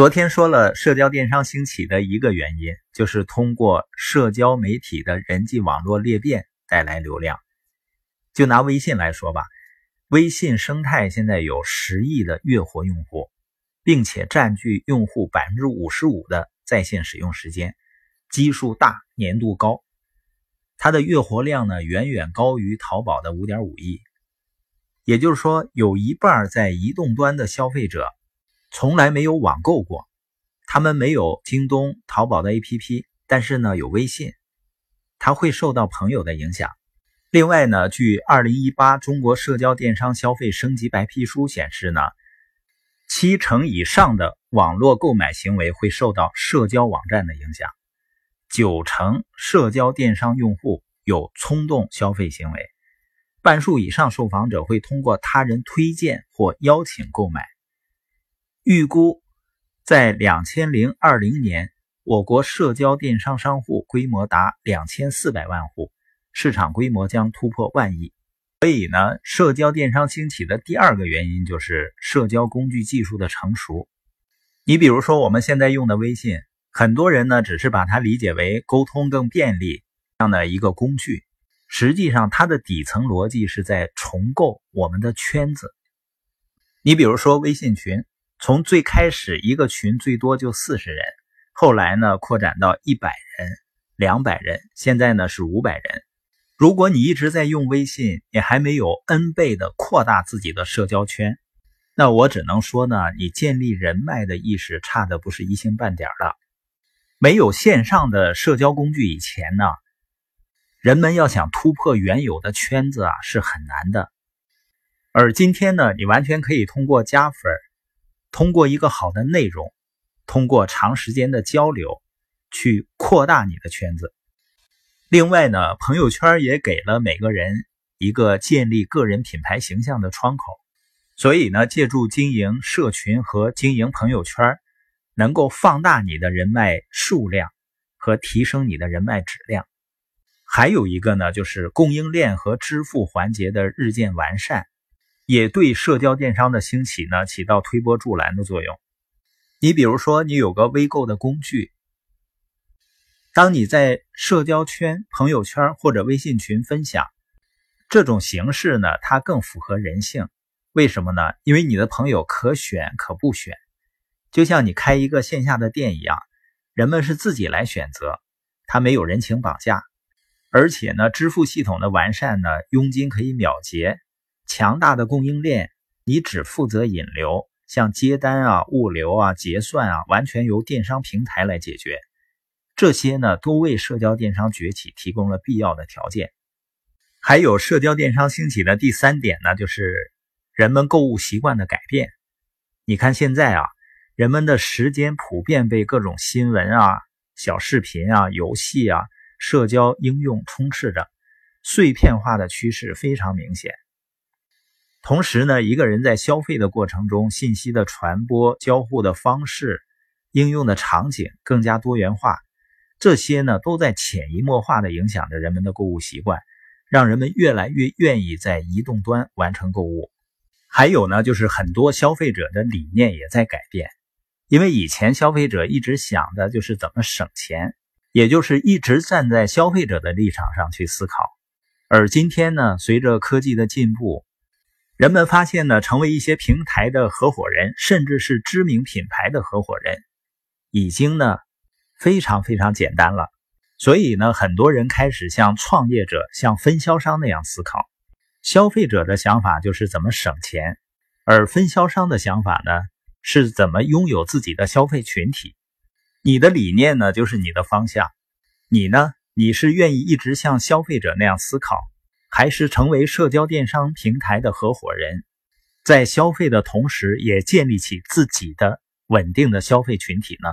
昨天说了，社交电商兴起的一个原因，就是通过社交媒体的人际网络裂变带来流量。就拿微信来说吧，微信生态现在有十亿的月活用户，并且占据用户百分之五十五的在线使用时间，基数大，粘度高。它的月活量呢，远远高于淘宝的五点五亿。也就是说，有一半在移动端的消费者。从来没有网购过，他们没有京东、淘宝的 APP，但是呢有微信，他会受到朋友的影响。另外呢，据二零一八中国社交电商消费升级白皮书显示呢，七成以上的网络购买行为会受到社交网站的影响，九成社交电商用户有冲动消费行为，半数以上受访者会通过他人推荐或邀请购买。预估，在两千零二零年，我国社交电商商户规模达两千四百万户，市场规模将突破万亿。所以呢，社交电商兴起的第二个原因就是社交工具技术的成熟。你比如说，我们现在用的微信，很多人呢只是把它理解为沟通更便利这样的一个工具，实际上它的底层逻辑是在重构我们的圈子。你比如说微信群。从最开始一个群最多就四十人，后来呢扩展到一百人、两百人，现在呢是五百人。如果你一直在用微信，你还没有 N 倍的扩大自己的社交圈，那我只能说呢，你建立人脉的意识差的不是一星半点的。没有线上的社交工具以前呢，人们要想突破原有的圈子啊是很难的。而今天呢，你完全可以通过加粉。通过一个好的内容，通过长时间的交流，去扩大你的圈子。另外呢，朋友圈也给了每个人一个建立个人品牌形象的窗口。所以呢，借助经营社群和经营朋友圈，能够放大你的人脉数量和提升你的人脉质量。还有一个呢，就是供应链和支付环节的日渐完善。也对社交电商的兴起呢起到推波助澜的作用。你比如说，你有个微购的工具，当你在社交圈、朋友圈或者微信群分享，这种形式呢，它更符合人性。为什么呢？因为你的朋友可选可不选，就像你开一个线下的店一样，人们是自己来选择，他没有人情绑架，而且呢，支付系统的完善呢，佣金可以秒结。强大的供应链，你只负责引流，像接单啊、物流啊、结算啊，完全由电商平台来解决。这些呢，都为社交电商崛起提供了必要的条件。还有社交电商兴起的第三点呢，就是人们购物习惯的改变。你看现在啊，人们的时间普遍被各种新闻啊、小视频啊、游戏啊、社交应用充斥着，碎片化的趋势非常明显。同时呢，一个人在消费的过程中，信息的传播、交互的方式、应用的场景更加多元化，这些呢都在潜移默化的影响着人们的购物习惯，让人们越来越愿意在移动端完成购物。还有呢，就是很多消费者的理念也在改变，因为以前消费者一直想的就是怎么省钱，也就是一直站在消费者的立场上去思考，而今天呢，随着科技的进步。人们发现呢，成为一些平台的合伙人，甚至是知名品牌的合伙人，已经呢非常非常简单了。所以呢，很多人开始像创业者、像分销商那样思考。消费者的想法就是怎么省钱，而分销商的想法呢是怎么拥有自己的消费群体。你的理念呢就是你的方向，你呢你是愿意一直像消费者那样思考。还是成为社交电商平台的合伙人，在消费的同时，也建立起自己的稳定的消费群体呢？